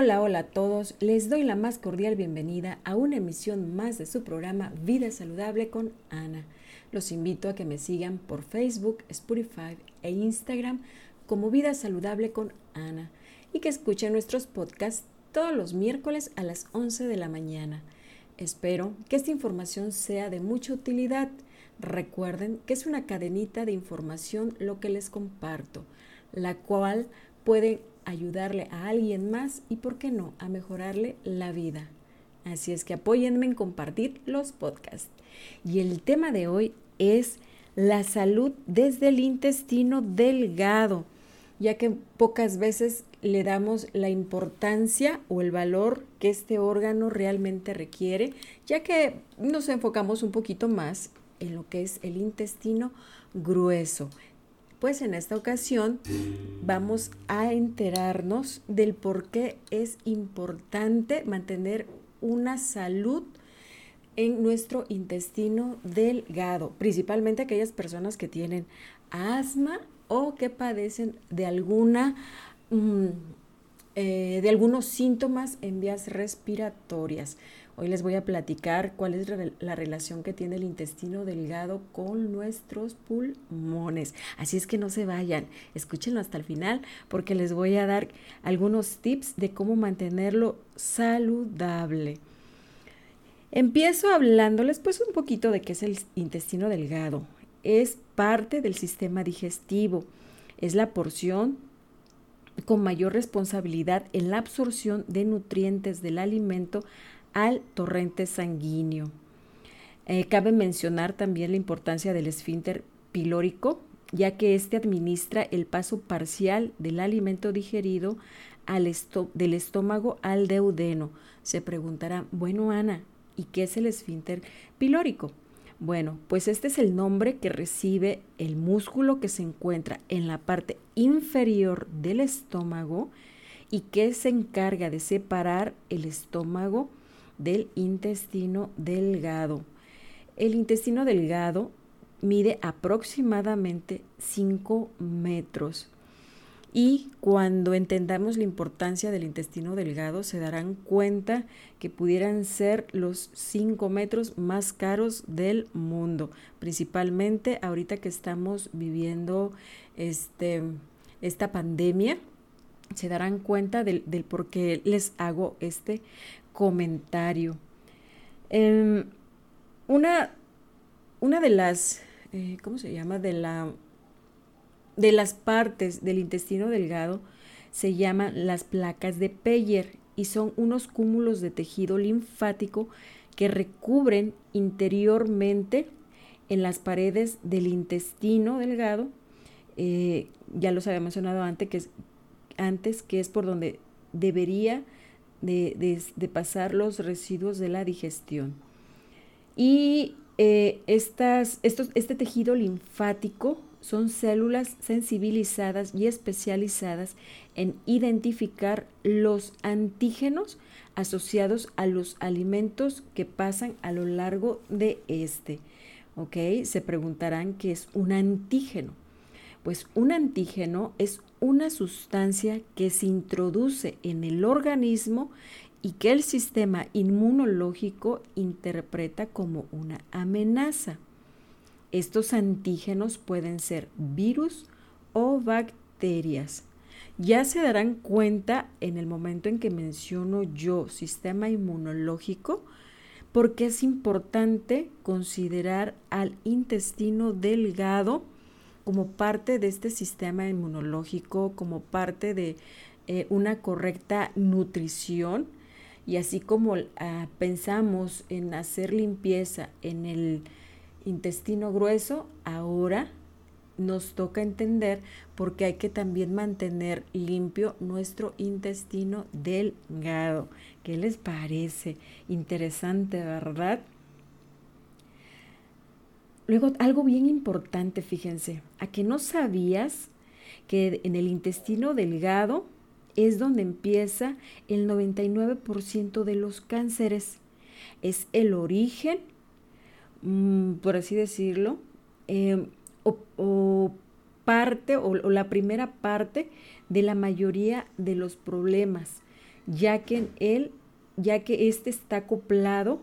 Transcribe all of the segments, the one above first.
Hola, hola a todos. Les doy la más cordial bienvenida a una emisión más de su programa Vida Saludable con Ana. Los invito a que me sigan por Facebook, Spotify e Instagram como Vida Saludable con Ana y que escuchen nuestros podcasts todos los miércoles a las 11 de la mañana. Espero que esta información sea de mucha utilidad. Recuerden que es una cadenita de información lo que les comparto, la cual puede ayudarle a alguien más y, por qué no, a mejorarle la vida. Así es que apóyenme en compartir los podcasts. Y el tema de hoy es la salud desde el intestino delgado, ya que pocas veces le damos la importancia o el valor que este órgano realmente requiere, ya que nos enfocamos un poquito más en lo que es el intestino grueso, pues en esta ocasión vamos a enterarnos del por qué es importante mantener una salud en nuestro intestino delgado, principalmente aquellas personas que tienen asma o que padecen de alguna mm, eh, de algunos síntomas en vías respiratorias. Hoy les voy a platicar cuál es la relación que tiene el intestino delgado con nuestros pulmones. Así es que no se vayan, escúchenlo hasta el final porque les voy a dar algunos tips de cómo mantenerlo saludable. Empiezo hablándoles pues un poquito de qué es el intestino delgado. Es parte del sistema digestivo. Es la porción con mayor responsabilidad en la absorción de nutrientes del alimento al torrente sanguíneo. Eh, cabe mencionar también la importancia del esfínter pilórico, ya que éste administra el paso parcial del alimento digerido al del estómago al deudeno. Se preguntará, bueno Ana, ¿y qué es el esfínter pilórico? Bueno, pues este es el nombre que recibe el músculo que se encuentra en la parte inferior del estómago y que se encarga de separar el estómago del intestino delgado. El intestino delgado mide aproximadamente 5 metros. Y cuando entendamos la importancia del intestino delgado, se darán cuenta que pudieran ser los 5 metros más caros del mundo, principalmente ahorita que estamos viviendo este, esta pandemia. Se darán cuenta del, del por qué les hago este comentario. Em, una, una de las, eh, ¿cómo se llama? De, la, de las partes del intestino delgado se llaman las placas de Peyer y son unos cúmulos de tejido linfático que recubren interiormente en las paredes del intestino delgado. Eh, ya los había mencionado antes que, es, antes, que es por donde debería de, pasar los residuos de la digestión. Y eh, estas, estos, este tejido linfático son células sensibilizadas y especializadas en identificar los antígenos asociados a los alimentos que pasan a lo largo de este. ¿Ok? Se preguntarán qué es un antígeno. Pues un antígeno es una sustancia que se introduce en el organismo y que el sistema inmunológico interpreta como una amenaza. Estos antígenos pueden ser virus o bacterias. Ya se darán cuenta en el momento en que menciono yo sistema inmunológico, porque es importante considerar al intestino delgado como parte de este sistema inmunológico, como parte de eh, una correcta nutrición. Y así como ah, pensamos en hacer limpieza en el intestino grueso, ahora nos toca entender porque hay que también mantener limpio nuestro intestino delgado. ¿Qué les parece? Interesante, ¿verdad? Luego, algo bien importante, fíjense, a que no sabías que en el intestino delgado es donde empieza el 99% de los cánceres. Es el origen, mm, por así decirlo, em, o, parte o, la primera parte de la mayoría de los problemas. ya que él, ya que este está acoplado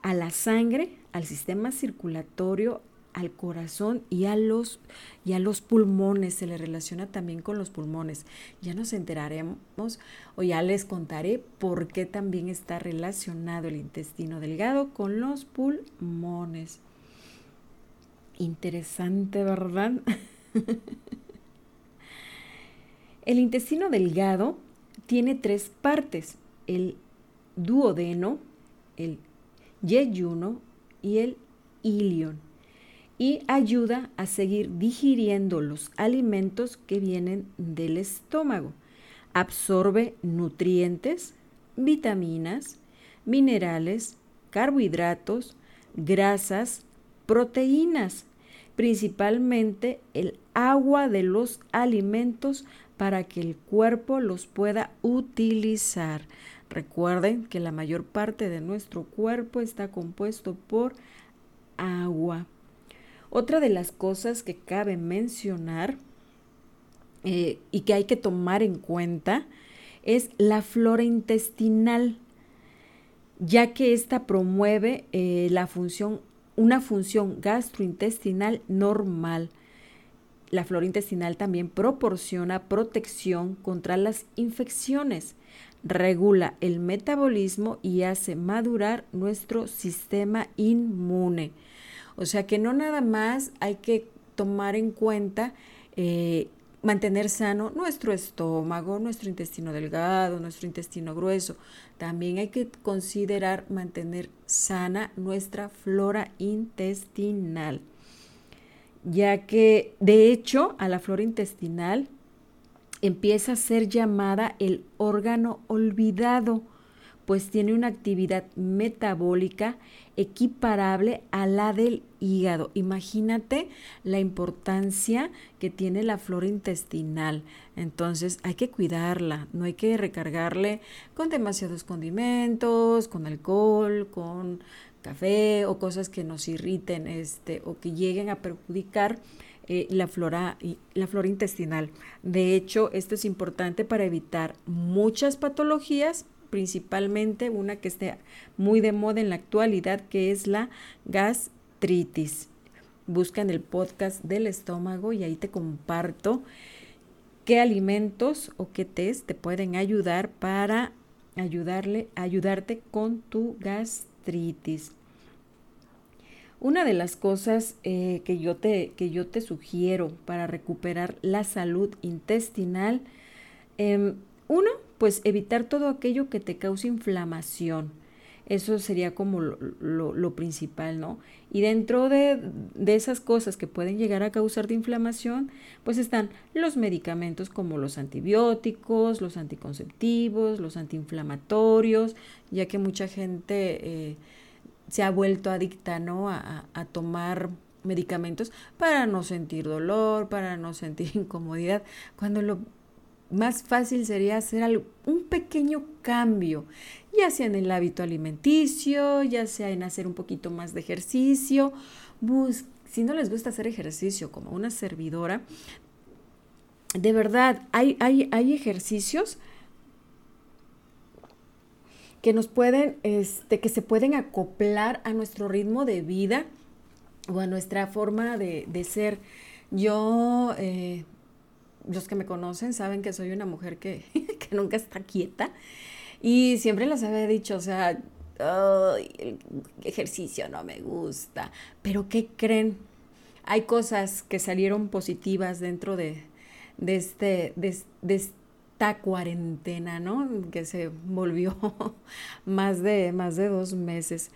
a la sangre, al sistema circulatorio, al corazón y a los y a los pulmones, se le relaciona también con los pulmones. Ya nos enteraremos o ya les contaré por qué también está relacionado el intestino delgado con los pulmones. Interesante, ¿verdad? el intestino delgado tiene tres partes, el duodeno, el yeyuno y el ilion, y ayuda a seguir digiriendo los alimentos que vienen del estómago. Absorbe nutrientes, vitaminas, minerales, carbohidratos, grasas, proteínas, principalmente el agua de los alimentos para que el cuerpo los pueda utilizar. Recuerden que la mayor parte de nuestro cuerpo está compuesto por agua. Otra de las cosas que cabe mencionar eh, y que hay que tomar en cuenta es la flora intestinal, ya que ésta promueve eh, la función, una función gastrointestinal normal. La flora intestinal también proporciona protección contra las infecciones regula el metabolismo y hace madurar nuestro sistema inmune. O sea que no nada más hay que tomar en cuenta eh, mantener sano nuestro estómago, nuestro intestino delgado, nuestro intestino grueso. También hay que considerar mantener sana nuestra flora intestinal, ya que de hecho a la flora intestinal empieza a ser llamada el órgano olvidado, pues tiene una actividad metabólica equiparable a la del hígado. Imagínate la importancia que tiene la flora intestinal. Entonces hay que cuidarla, no hay que recargarle con demasiados condimentos, con alcohol, con café o cosas que nos irriten este, o que lleguen a perjudicar eh, la, flora, la flora intestinal. De hecho, esto es importante para evitar muchas patologías, principalmente una que esté muy de moda en la actualidad, que es la gastritis. Busca en el podcast del estómago y ahí te comparto qué alimentos o qué test te pueden ayudar para ayudarle, ayudarte con tu gastritis. Una de las cosas eh, que, yo te, que yo te sugiero para recuperar la salud intestinal, em, uno, pues evitar todo aquello que te cause inflamación. Eso sería como lo, principal, ¿no? Y dentro de, de, esas cosas que pueden llegar a causar de inflamación, pues están los medicamentos como los antibióticos, los anticonceptivos, los antiinflamatorios, ya que mucha gente... Eh, se ha vuelto adicta, ¿no? A, tomar medicamentos para no sentir dolor, para no sentir incomodidad, cuando lo más fácil sería hacer un pequeño cambio, ya sea en el hábito alimenticio, ya sea en hacer un poquito más de ejercicio. si no les gusta hacer ejercicio como una servidora, de verdad, hay, hay, hay ejercicios que nos pueden, este, que se pueden acoplar a nuestro ritmo de vida o a nuestra forma de, ser. Yo, eh, los que me conocen saben que soy una mujer que, que nunca está quieta y siempre les había dicho, o sea, el ejercicio no me gusta, pero ¿qué creen? Hay cosas que salieron positivas dentro de, de este, de, de, esta cuarentena, ¿no? Que se volvió más de, más de dos meses.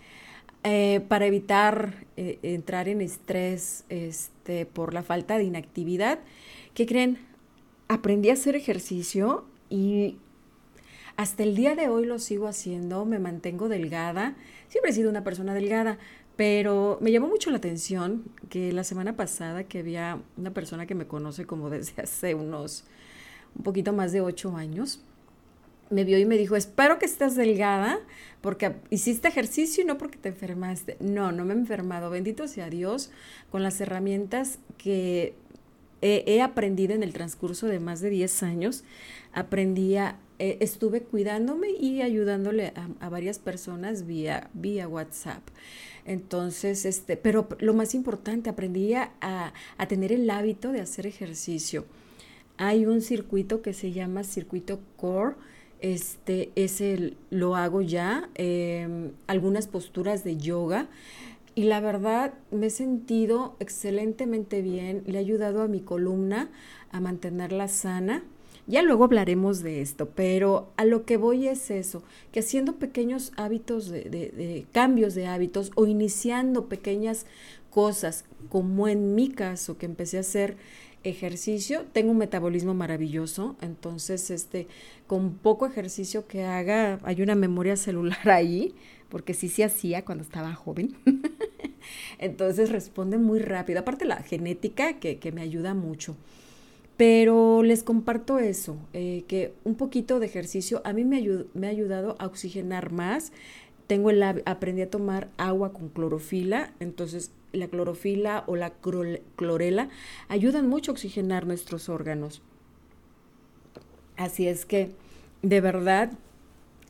Eh, para evitar eh, entrar en estrés este, por la falta de inactividad, ¿qué creen? Aprendí a hacer ejercicio y hasta el día de hoy lo sigo haciendo, me mantengo delgada, siempre he sido una persona delgada, pero me llamó mucho la atención que la semana pasada que había una persona que me conoce como desde hace unos un poquito más de ocho años, me vio y me dijo, espero que estés delgada porque hiciste ejercicio y no porque te enfermaste. No, no me he enfermado, bendito sea Dios, con las herramientas que he, aprendido en el transcurso de más de 10 años. Aprendí eh, estuve cuidándome y ayudándole a, varias personas vía, vía WhatsApp. Entonces, este, pero lo más importante, aprendí a, a, tener el hábito de hacer ejercicio. Hay un circuito que se llama circuito core. Este, ese lo hago ya. Em, algunas posturas de yoga. Y la verdad me he sentido excelentemente bien. Le ha ayudado a mi columna a mantenerla sana ya luego hablaremos de esto, pero a lo que voy es eso, que haciendo pequeños hábitos de, cambios de hábitos o iniciando pequeñas cosas, como en mi caso, que empecé a hacer ejercicio, tengo un metabolismo maravilloso, entonces este con poco ejercicio que haga, hay una memoria celular ahí, porque sí se hacía cuando estaba joven. entonces responde muy rápido, aparte la genética que, que me ayuda mucho. Pero les comparto eso, eh, que un poquito de ejercicio a mí me, me ha ayudado a oxigenar más. Tengo el aprendí a tomar agua con clorofila, entonces la clorofila o la clorela ayudan mucho a oxigenar nuestros órganos. Así es que, de verdad,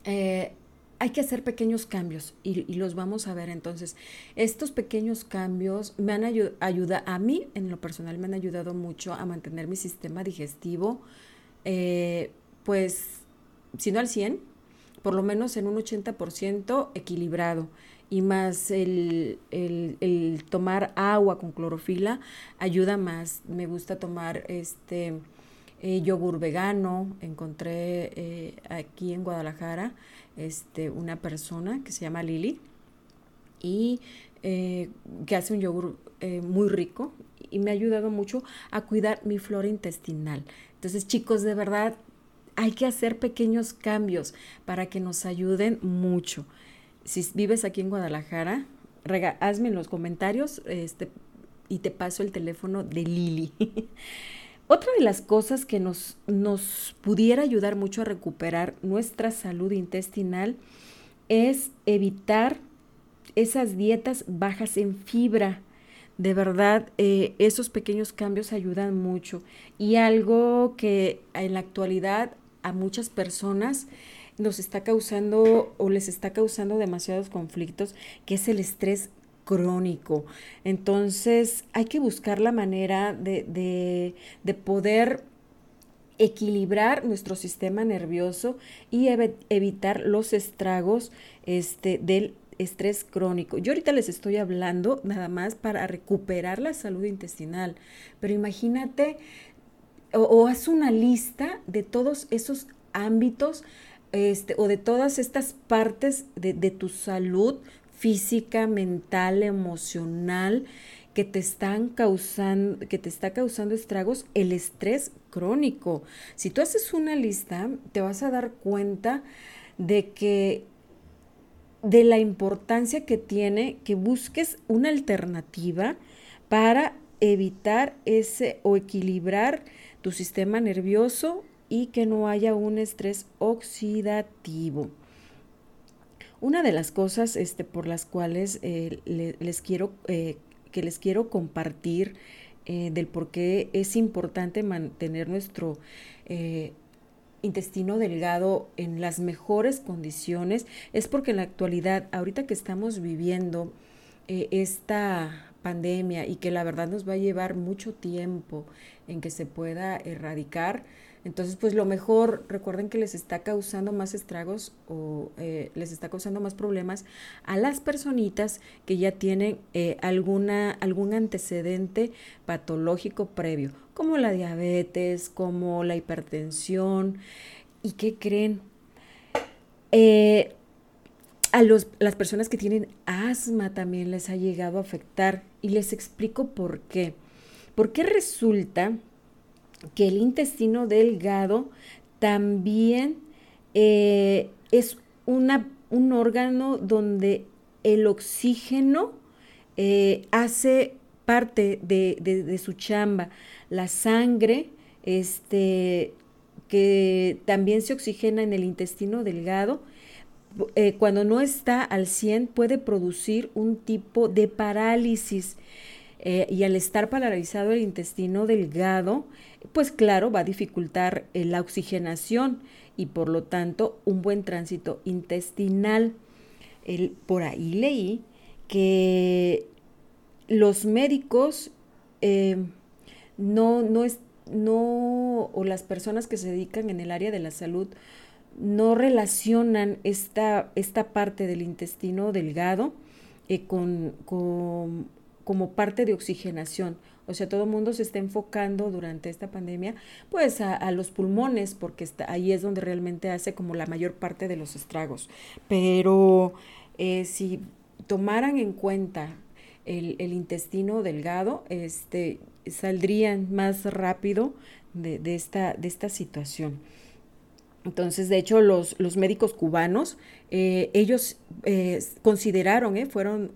eh, hay que hacer pequeños cambios y, los vamos a ver. Entonces, estos pequeños cambios me han ayudado, a mí en lo personal me han ayudado mucho a mantener mi sistema digestivo, eh, pues, si no al 100, por lo menos en un 80% equilibrado. Y más el, tomar agua con clorofila ayuda más. Me gusta tomar este eh, yogur vegano. Encontré eh, aquí en Guadalajara este, una persona que se llama Lili y eh, que hace un yogur eh, muy rico y me ha ayudado mucho a cuidar mi flora intestinal. Entonces, chicos, de verdad, hay que hacer pequeños cambios para que nos ayuden mucho. Si vives aquí en Guadalajara, hazme en los comentarios este, y te paso el teléfono de Lili. Otra de las cosas que nos, nos pudiera ayudar mucho a recuperar nuestra salud intestinal es evitar esas dietas bajas en fibra. De verdad, eh, esos pequeños cambios ayudan mucho. Y algo que en la actualidad a muchas personas nos está causando o les está causando demasiados conflictos, que es el estrés crónico. Entonces hay que buscar la manera de, poder equilibrar nuestro sistema nervioso y evitar los estragos este, del estrés crónico. Yo ahorita les estoy hablando nada más para recuperar la salud intestinal, pero imagínate o, haz una lista de todos esos ámbitos este, o de todas estas partes de, de tu salud física, mental, emocional que te están causando, que te está causando estragos, el estrés crónico. Si tú haces una lista, te vas a dar cuenta de que de la importancia que tiene que busques una alternativa para evitar ese o equilibrar tu sistema nervioso y que no haya un estrés oxidativo. Una de las cosas este, por las cuales eh, les quiero, eh, que les quiero compartir eh, del por qué es importante mantener nuestro intestino delgado en las mejores condiciones es porque en la actualidad, ahorita que estamos viviendo esta pandemia y que la verdad nos va a llevar mucho tiempo en que se pueda erradicar, entonces, pues lo mejor, recuerden que les está causando más estragos o eh, les está causando más problemas a las personitas que ya tienen eh, alguna, algún antecedente patológico previo, como la diabetes, como la hipertensión. ¿Y qué creen? Eh, a los, las personas que tienen asma también les ha llegado a afectar y les explico por qué. Porque resulta que el intestino delgado también eh, es una, un órgano donde el oxígeno eh, hace parte de, su chamba. La sangre, este, que también se oxigena en el intestino delgado, eh, cuando no está al 100 puede producir un tipo de parálisis y al estar paralizado el intestino delgado, pues claro, va a dificultar eh, la oxigenación y por lo tanto un buen tránsito intestinal. El, por ahí leí que los médicos eh, no, no, es, no, o las personas que se dedican en el área de la salud, no relacionan esta, esta parte del intestino delgado eh, con, con, como parte de oxigenación. O sea, todo el mundo se está enfocando durante esta pandemia, pues a, los pulmones, porque está, ahí es donde realmente hace como la mayor parte de los estragos. Pero eh, si tomaran en cuenta el, intestino delgado, este, saldrían más rápido de, esta, situación. Entonces, de hecho, los, los médicos cubanos, eh, ellos eh, consideraron, eh, fueron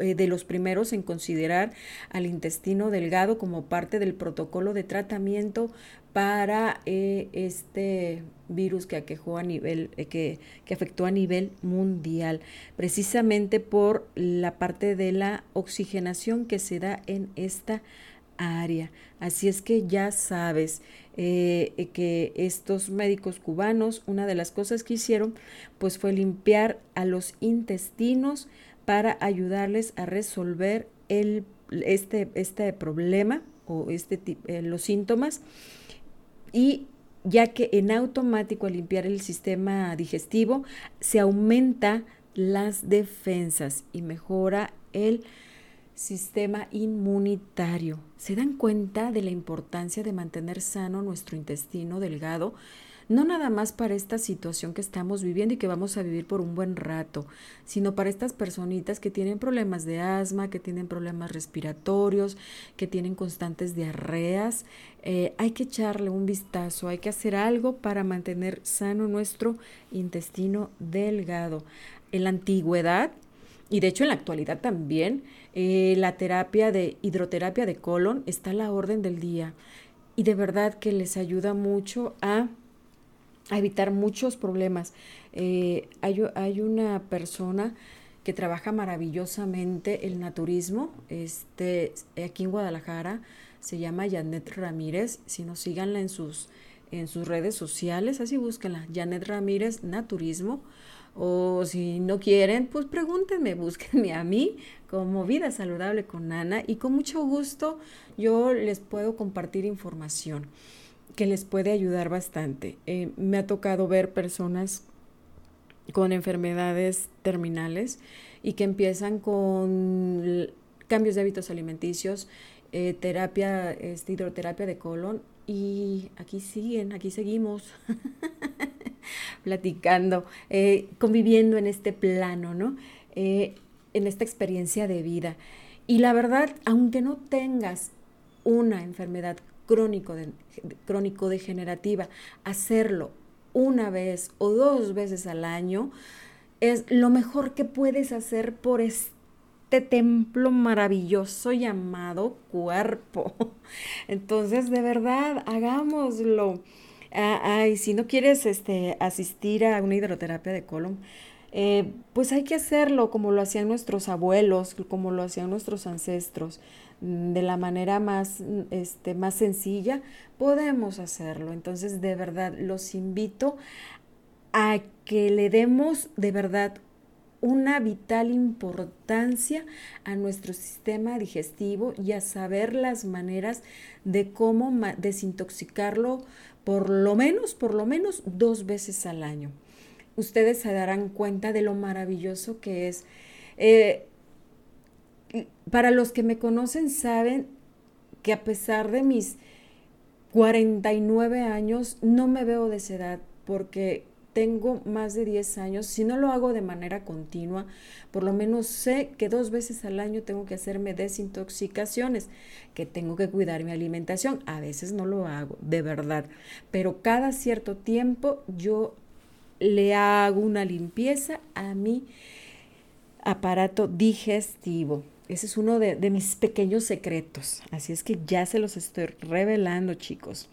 eh, de los primeros en considerar al intestino delgado como parte del protocolo de tratamiento para eh, este virus que aquejó a nivel, que, que afectó a nivel mundial, precisamente por la parte de la oxigenación que se da en esta área. Así es que ya sabes eh, eh, que estos médicos cubanos, una de las cosas que hicieron, pues fue limpiar a los intestinos para ayudarles a resolver este, este problema o este, eh, los síntomas. Y ya que en automático al limpiar el sistema digestivo se aumenta las defensas y mejora el sistema inmunitario. ¿Se dan cuenta de la importancia de mantener sano nuestro intestino delgado? No nada más para esta situación que estamos viviendo y que vamos a vivir por un buen rato, sino para estas personitas que tienen problemas de asma, que tienen problemas respiratorios, que tienen constantes diarreas. Eh, hay que echarle un vistazo, hay que hacer algo para mantener sano nuestro intestino delgado. En la antigüedad, y de hecho en la actualidad también, eh, la terapia de hidroterapia de colon está a la orden del día y de verdad que les ayuda mucho a, evitar muchos problemas. Eh, hay, hay, una persona que trabaja maravillosamente el naturismo este, aquí en Guadalajara, se llama Janet Ramírez, si no síganla en sus, en sus redes sociales, así búsquenla, Janet Ramírez Naturismo. O si no quieren, pues pregúntenme, búsquenme a mí como Vida Saludable con Ana y con mucho gusto yo les puedo compartir información que les puede ayudar bastante. Eh, me ha tocado ver personas con enfermedades terminales y que empiezan con cambios de hábitos alimenticios, eh, terapia, este, hidroterapia de colon y aquí siguen, aquí seguimos. platicando, eh, conviviendo en este plano, ¿no? En esta experiencia de vida. Y la verdad, aunque no tengas una enfermedad crónico, de, crónico degenerativa, hacerlo una vez o dos veces al año es lo mejor que puedes hacer por este templo maravilloso llamado cuerpo. Entonces, de verdad, hagámoslo. Ah, ay, si no quieres este, asistir a una hidroterapia de colon, eh, pues hay que hacerlo como lo hacían nuestros abuelos, como lo hacían nuestros ancestros, de la manera más, este, más sencilla, podemos hacerlo. Entonces, de verdad, los invito a que le demos de verdad una vital importancia a nuestro sistema digestivo y a saber las maneras de cómo desintoxicarlo por lo menos, por lo menos dos veces al año. Ustedes se darán cuenta de lo maravilloso que es. Eh, para los que me conocen saben que a pesar de mis 49 años, no me veo de esa edad porque tengo más de 10 años, si no lo hago de manera continua, por lo menos sé que dos veces al año tengo que hacerme desintoxicaciones, que tengo que cuidar mi alimentación. A veces no lo hago, de verdad, pero cada cierto tiempo yo le hago una limpieza a mi aparato digestivo. Ese es uno de, mis pequeños secretos. Así es que ya se los estoy revelando, chicos.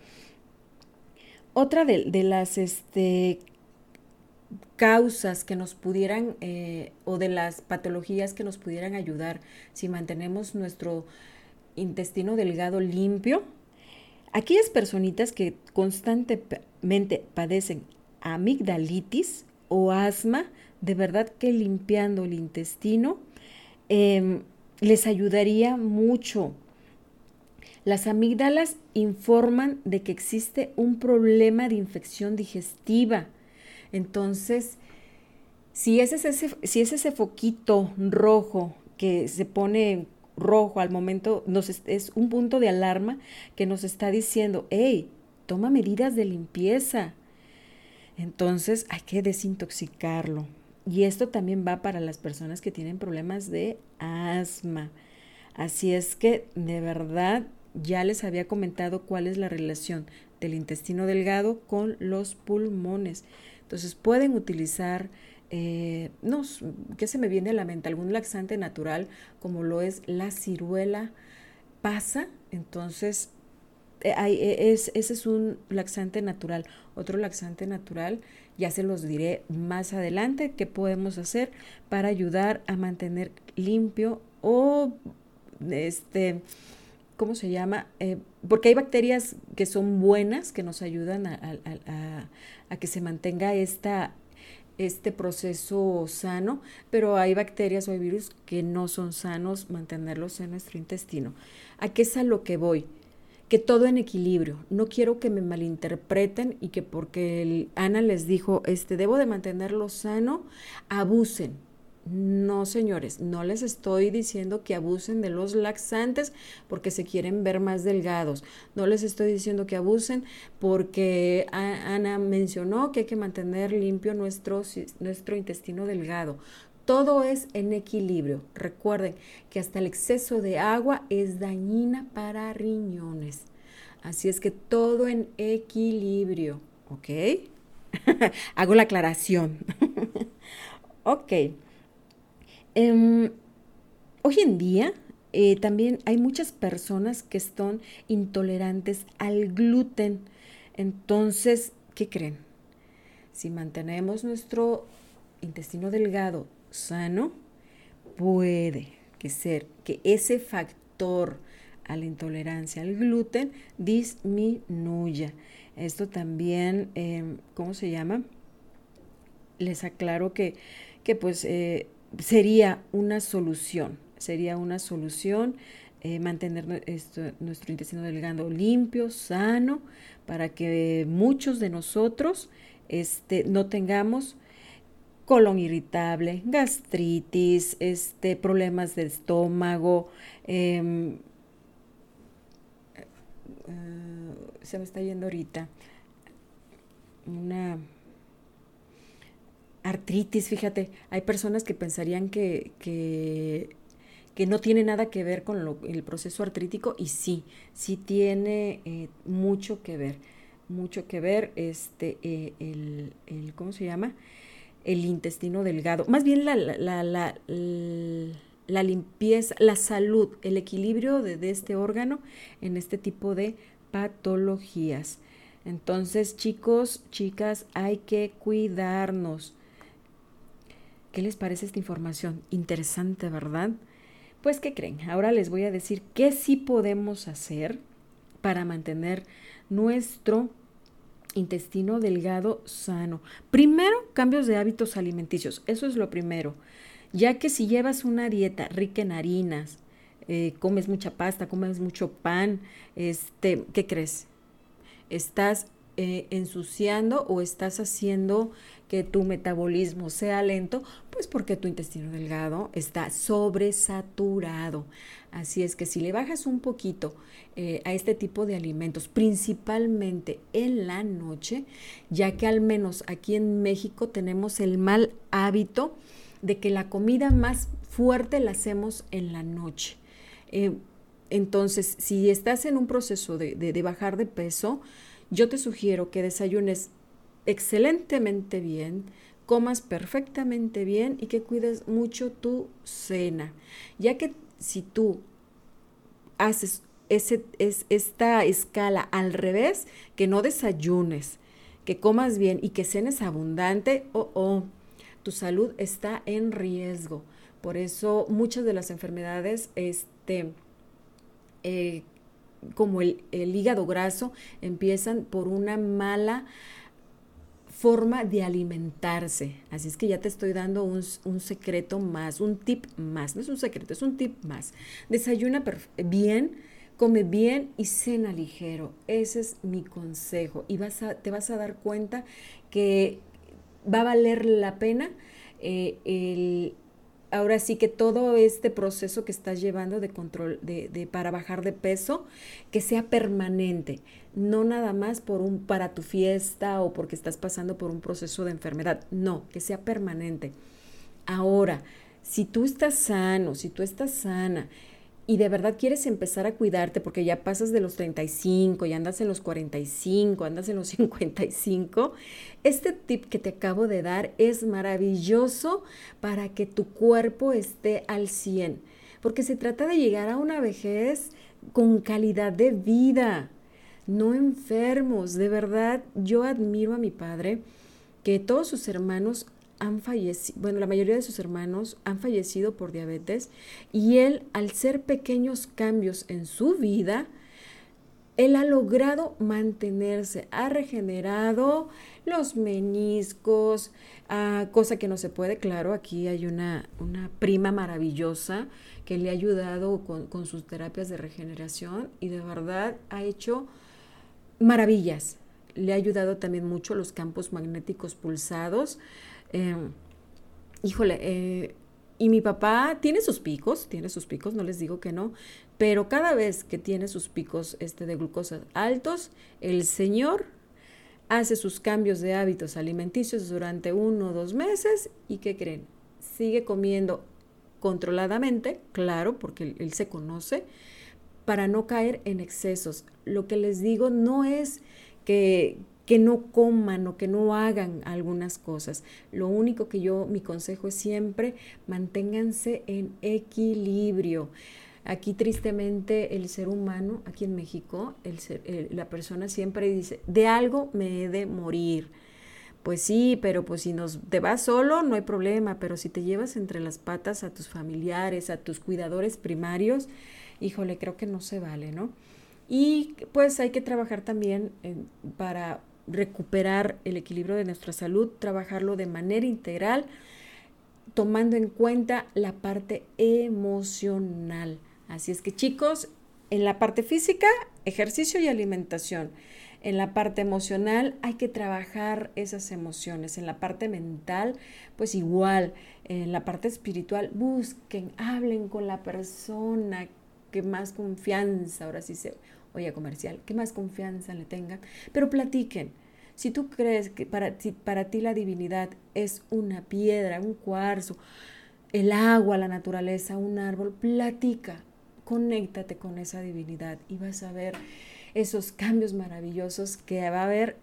Otra de, de las este, causas que nos pudieran eh, o de las patologías que nos pudieran ayudar si mantenemos nuestro intestino delgado limpio, aquellas personitas que constantemente padecen amigdalitis o asma, de verdad que limpiando el intestino em, les ayudaría mucho. Las amígdalas informan de que existe un problema de infección digestiva. Entonces, si es ese, si es ese foquito rojo que se pone rojo al momento, nos es, un punto de alarma que nos está diciendo, hey, toma medidas de limpieza. Entonces hay que desintoxicarlo. Y esto también va para las personas que tienen problemas de asma. Así es que de verdad ya les había comentado cuál es la relación del intestino delgado con los pulmones. Entonces pueden utilizar eh, no, ¿qué se me viene a la mente? Algún laxante natural como lo es la ciruela pasa, entonces eh, e, es, ese es un laxante natural. Otro laxante natural, ya se los diré más adelante, qué podemos hacer para ayudar a mantener limpio o este, ¿cómo se llama? Eh, porque hay bacterias que son buenas, que nos ayudan a, que se mantenga esta este proceso sano, pero hay bacterias o hay virus que no son sanos mantenerlos en nuestro intestino. ¿A qué es a lo que voy? Que todo en equilibrio. No quiero que me malinterpreten y que porque Ana les dijo, este, debo de mantenerlo sano, abusen no, señores, no les estoy diciendo que abusen de los laxantes porque se quieren ver más delgados. No les estoy diciendo que abusen porque Ana mencionó que hay que mantener limpio nuestro, nuestro intestino delgado. Todo es en equilibrio. Recuerden que hasta el exceso de agua es dañina para riñones. Así es que todo en equilibrio. ¿Ok? Hago la aclaración. ok. Em, hoy en día eh, también hay muchas personas que son intolerantes al gluten. Entonces, ¿qué creen? Si mantenemos nuestro intestino delgado sano, puede que ser que ese factor a la intolerancia al gluten disminuya. Esto también, em, ¿cómo se llama? Les aclaro que, que pues eh, sería una solución, sería una solución eh, mantener nuestro intestino delgado limpio, sano, para que muchos de nosotros este, no tengamos colon irritable, gastritis, este, problemas de estómago. Em, eh, se me está yendo ahorita una artritis, fíjate, hay personas que pensarían que, que, no tiene nada que ver con el proceso artrítico y sí, sí tiene eh, mucho que ver, mucho que ver este, eh, el, el, ¿cómo se llama? El intestino delgado, más bien la, la, la, la limpieza, la salud, el equilibrio de, este órgano en este tipo de patologías. Entonces, chicos, chicas, hay que cuidarnos. ¿Qué les parece esta información? Interesante, ¿verdad? Pues, ¿qué creen? Ahora les voy a decir qué sí podemos hacer para mantener nuestro intestino delgado sano. Primero, cambios de hábitos alimenticios. Eso es lo primero. Ya que si llevas una dieta rica en harinas, eh, comes mucha pasta, comes mucho pan, este, ¿qué crees? Estás eh, ensuciando o estás haciendo que tu metabolismo sea lento, pues porque tu intestino delgado está sobresaturado. Así es que si le bajas un poquito eh, a este tipo de alimentos, principalmente en la noche, ya que al menos aquí en México tenemos el mal hábito de que la comida más fuerte la hacemos en la noche. Eh, entonces, si estás en un proceso de bajar de peso, yo te sugiero que desayunes excelentemente bien, comas perfectamente bien y que cuides mucho tu cena, ya que si tú haces ese, es, esta escala al revés, que no desayunes, que comas bien y que cenes abundante, oh, oh, tu salud está en riesgo. Por eso muchas de las enfermedades este, eh, como el, hígado graso empiezan por una mala forma de alimentarse. Así es que ya te estoy dando un, un, secreto más, un tip más. No es un secreto, es un tip más. Desayuna bien, come bien y cena ligero. Ese es mi consejo. Y vas a, te vas a dar cuenta que va a valer la pena eh, el, ahora sí que todo este proceso que estás llevando de control, de, para bajar de peso, que sea permanente, no nada más por un, para tu fiesta o porque estás pasando por un proceso de enfermedad, no, que sea permanente. Ahora, si tú estás sano, si tú estás sana y de verdad quieres empezar a cuidarte porque ya pasas de los 35 y andas en los 45, andas en los 55, este tip que te acabo de dar es maravilloso para que tu cuerpo esté al 100, porque se trata de llegar a una vejez con calidad de vida, no enfermos. De verdad, yo admiro a mi padre que todos sus hermanos han bueno, la mayoría de sus hermanos han fallecido por diabetes y él, al ser pequeños cambios en su vida, él ha logrado mantenerse, ha regenerado los meniscos, ah, cosa que no se puede, claro, aquí hay una, una prima maravillosa que le ha ayudado con, con, sus terapias de regeneración y de verdad ha hecho maravillas. Le ha ayudado también mucho los campos magnéticos pulsados, Em, híjole, eh, y mi papá tiene sus picos, tiene sus picos, no les digo que no, pero cada vez que tiene sus picos este, de glucosa altos, el señor hace sus cambios de hábitos alimenticios durante uno o dos meses y ¿qué creen? Sigue comiendo controladamente, claro, porque él se conoce, para no caer en excesos. Lo que les digo no es que, que no coman o que no hagan algunas cosas. Lo único que yo, mi consejo es siempre manténganse en equilibrio. Aquí tristemente el ser humano, aquí en México, la persona siempre dice, de algo me he de morir. Pues sí, pero pues si nos te vas solo no hay problema, pero si te llevas entre las patas a tus familiares, a tus cuidadores primarios, híjole, creo que no se vale, ¿no? Y pues hay que trabajar también para recuperar el equilibrio de nuestra salud, trabajarlo de manera integral, tomando en cuenta la parte emocional. Así es que chicos, en la parte física, ejercicio y alimentación. En la parte emocional hay que trabajar esas emociones. En la parte mental, pues igual. En la parte espiritual, busquen, hablen con la persona que más confianza, ahora sí se oye comercial, que más confianza le tengan, pero platiquen. Si tú crees que para ti, la divinidad es una piedra, un cuarzo, el agua, la naturaleza, un árbol, platica, conéctate con esa divinidad y vas a ver esos cambios maravillosos que va a haber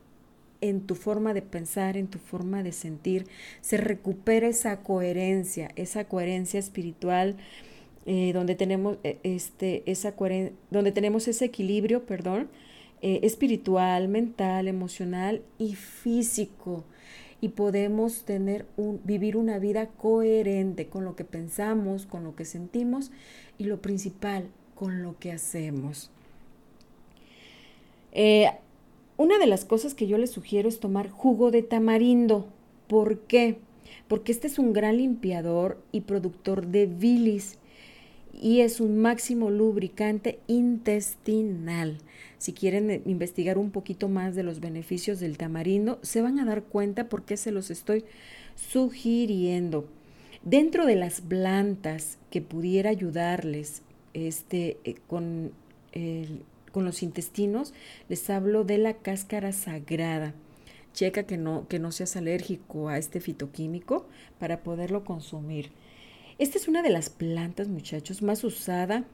en tu forma de pensar, en tu forma de sentir, se recupera esa coherencia, esa coherencia espiritual, eh, donde tenemos eh, este, esa donde tenemos ese equilibrio, perdón, eh, espiritual, mental, emocional y físico. Y podemos tener un, vivir una vida coherente con lo que pensamos, con lo que sentimos y lo principal, con lo que hacemos. Eh, una de las cosas que yo les sugiero es tomar jugo de tamarindo. ¿Por qué? Porque este es un gran limpiador y productor de bilis y es un máximo lubricante intestinal. Si quieren eh, investigar un poquito más de los beneficios del tamarindo, se van a dar cuenta por qué se los estoy sugiriendo. Dentro de las plantas que pudiera ayudarles este, eh, con, con los intestinos, les hablo de la cáscara sagrada. Checa que no, que no seas alérgico a este fitoquímico para poderlo consumir. Esta es una de las plantas, muchachos, más usada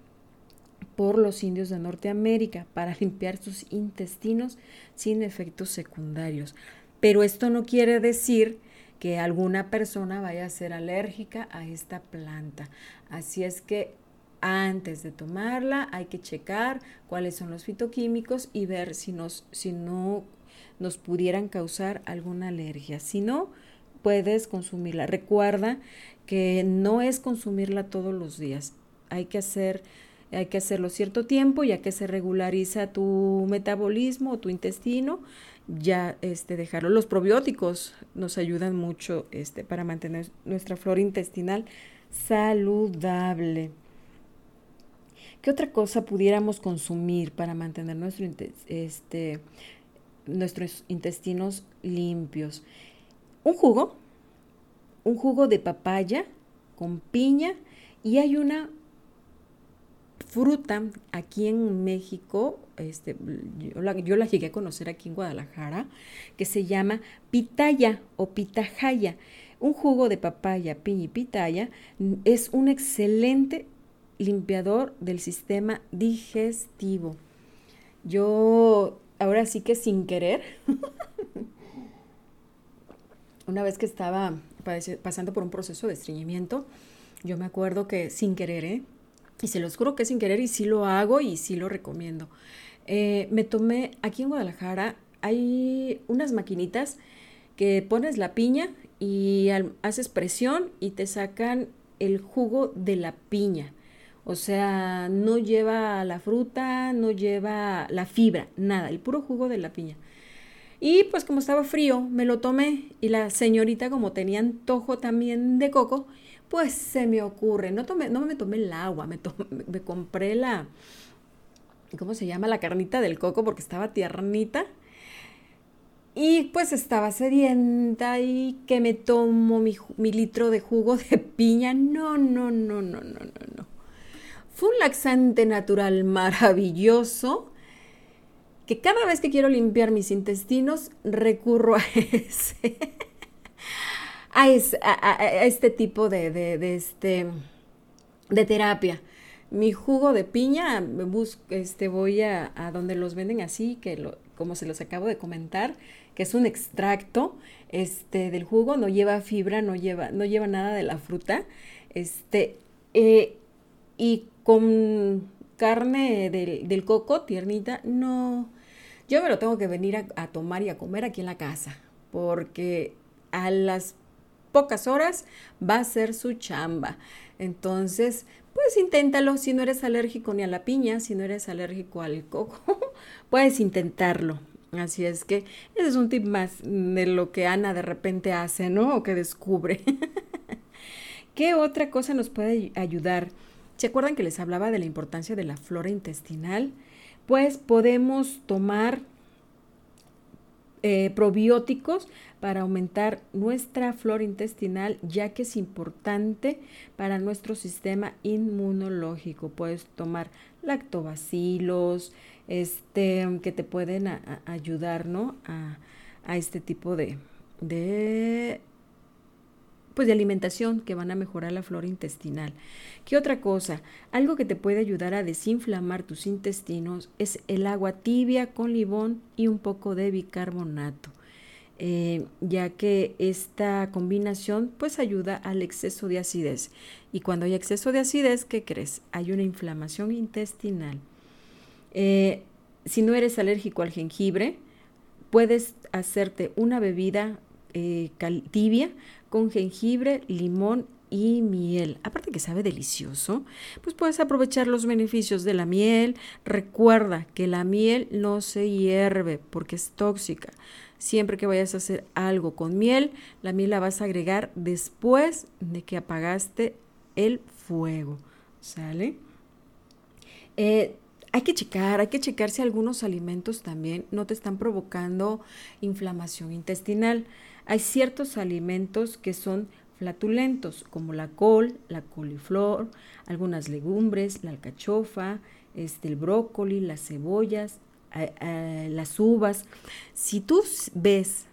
por los indios de Norteamérica para limpiar sus intestinos sin efectos secundarios. Pero esto no quiere decir que alguna persona vaya a ser alérgica a esta planta. Así es que antes de tomarla hay que checar cuáles son los fitoquímicos y ver si, nos, si no nos pudieran causar alguna alergia. Si no, puedes consumirla. Recuerda que no es consumirla todos los días. Hay que hacer hay que hacerlo cierto tiempo, ya que se regulariza tu metabolismo o tu intestino, ya este, dejarlo. Los probióticos nos ayudan mucho este, para mantener nuestra flora intestinal saludable. ¿Qué otra cosa pudiéramos consumir para mantener nuestro, este, nuestros intestinos limpios? Un jugo, un jugo de papaya con piña y hay una fruta aquí en México, este, yo, la, yo la llegué a conocer aquí en Guadalajara, que se llama pitaya o pitahaya. Un jugo de papaya, piña y pitaya es un excelente limpiador del sistema digestivo. Yo ahora sí que sin querer, una vez que estaba pasando por un proceso de estreñimiento, yo me acuerdo que sin querer, ¿eh? Y se los juro que sin querer y sí lo hago y sí lo recomiendo. Eh, me tomé, aquí en Guadalajara hay unas maquinitas que pones la piña y haces presión y te sacan el jugo de la piña. O sea, no lleva la fruta, no lleva la fibra, nada, el puro jugo de la piña. Y pues como estaba frío, me lo tomé y la señorita como tenía antojo también de coco, pues se me ocurre, no, tomé, no me tomé el agua, me, compré la, ¿cómo se llama? La carnita del coco porque estaba tiernita. Y pues estaba sedienta y que me tomo mi, mi, litro de jugo de piña. No, no, no, no, no, no, no. Fue un laxante natural maravilloso que cada vez que quiero limpiar mis intestinos recurro a ese a, este tipo de, este, de terapia. Mi jugo de piña, busco, este, voy a, donde los venden así, que lo, como se los acabo de comentar, que es un extracto este, del jugo, no lleva fibra, no lleva, no lleva nada de la fruta, este, eh, y con carne del, coco tiernita, no, yo me lo tengo que venir a, a tomar y a comer aquí en la casa, porque a las pocas horas va a ser su chamba. Entonces, pues inténtalo si no eres alérgico ni a la piña, si no eres alérgico al coco, puedes intentarlo. Así es que ese es un tip más de lo que Ana de repente hace, ¿no? O que descubre. ¿Qué otra cosa nos puede ayudar? ¿Se acuerdan que les hablaba de la importancia de la flora intestinal? Pues podemos tomar eh, probióticos para aumentar nuestra flora intestinal, ya que es importante para nuestro sistema inmunológico. Puedes tomar lactobacilos, este, que te pueden ayudar ¿no? a, a, este tipo de, de pues de alimentación que van a mejorar la flora intestinal. ¿Qué otra cosa? Algo que te puede ayudar a desinflamar tus intestinos es el agua tibia con limón y un poco de bicarbonato. Eh, ya que esta combinación pues ayuda al exceso de acidez. Y cuando hay exceso de acidez, ¿qué crees? Hay una inflamación intestinal. Eh, si no eres alérgico al jengibre, puedes hacerte una bebida eh, tibia con jengibre, limón y miel. Aparte que sabe delicioso, pues puedes aprovechar los beneficios de la miel. Recuerda que la miel no se hierve porque es tóxica. Siempre que vayas a hacer algo con miel, la miel la vas a agregar después de que apagaste el fuego. ¿Sale? Eh, hay que checar, hay que checar si algunos alimentos también no te están provocando inflamación intestinal. Hay ciertos alimentos que son flatulentos, como la col, la coliflor, algunas legumbres, la alcachofa, este, el brócoli, las cebollas, las uvas. Si tú ves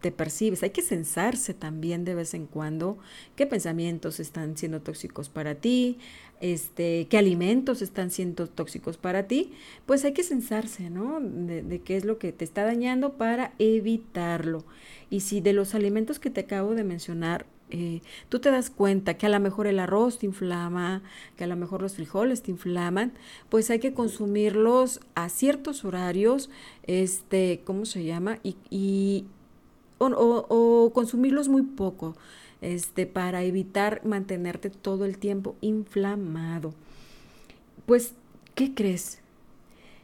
te percibes, hay que censarse también de vez en cuando qué pensamientos están siendo tóxicos para ti, este, qué alimentos están siendo tóxicos para ti, pues hay que censarse, ¿no? De, qué es lo que te está dañando para evitarlo. Y si de los alimentos que te acabo de mencionar, eh, tú te das cuenta que a lo mejor el arroz te inflama, que a lo mejor los frijoles te inflaman, pues hay que consumirlos a ciertos horarios, este, ¿cómo se llama? Y, o, consumirlos muy poco este, para evitar mantenerte todo el tiempo inflamado. pues, ¿qué crees?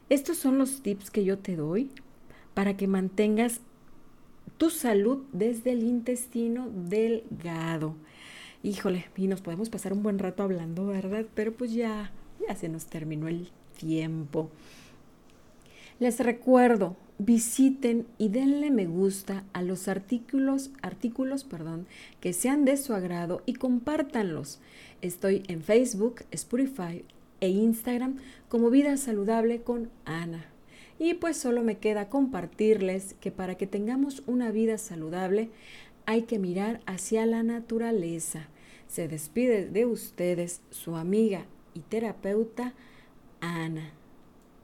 Estos son los tips que yo te doy para que mantengas tu salud desde el intestino delgado. Híjole, y nos podemos pasar un buen rato hablando, ¿verdad? Pero pues ya, ya se nos terminó el tiempo. Les recuerdo, visiten y denle me gusta a los artículos, artículos, perdón, que sean de su agrado y compártanlos. Estoy en Facebook, Spotify e Instagram como Vida Saludable con Ana. Y pues solo me queda compartirles que para que tengamos una vida saludable hay que mirar hacia la naturaleza. Se despide de ustedes su amiga y terapeuta Ana.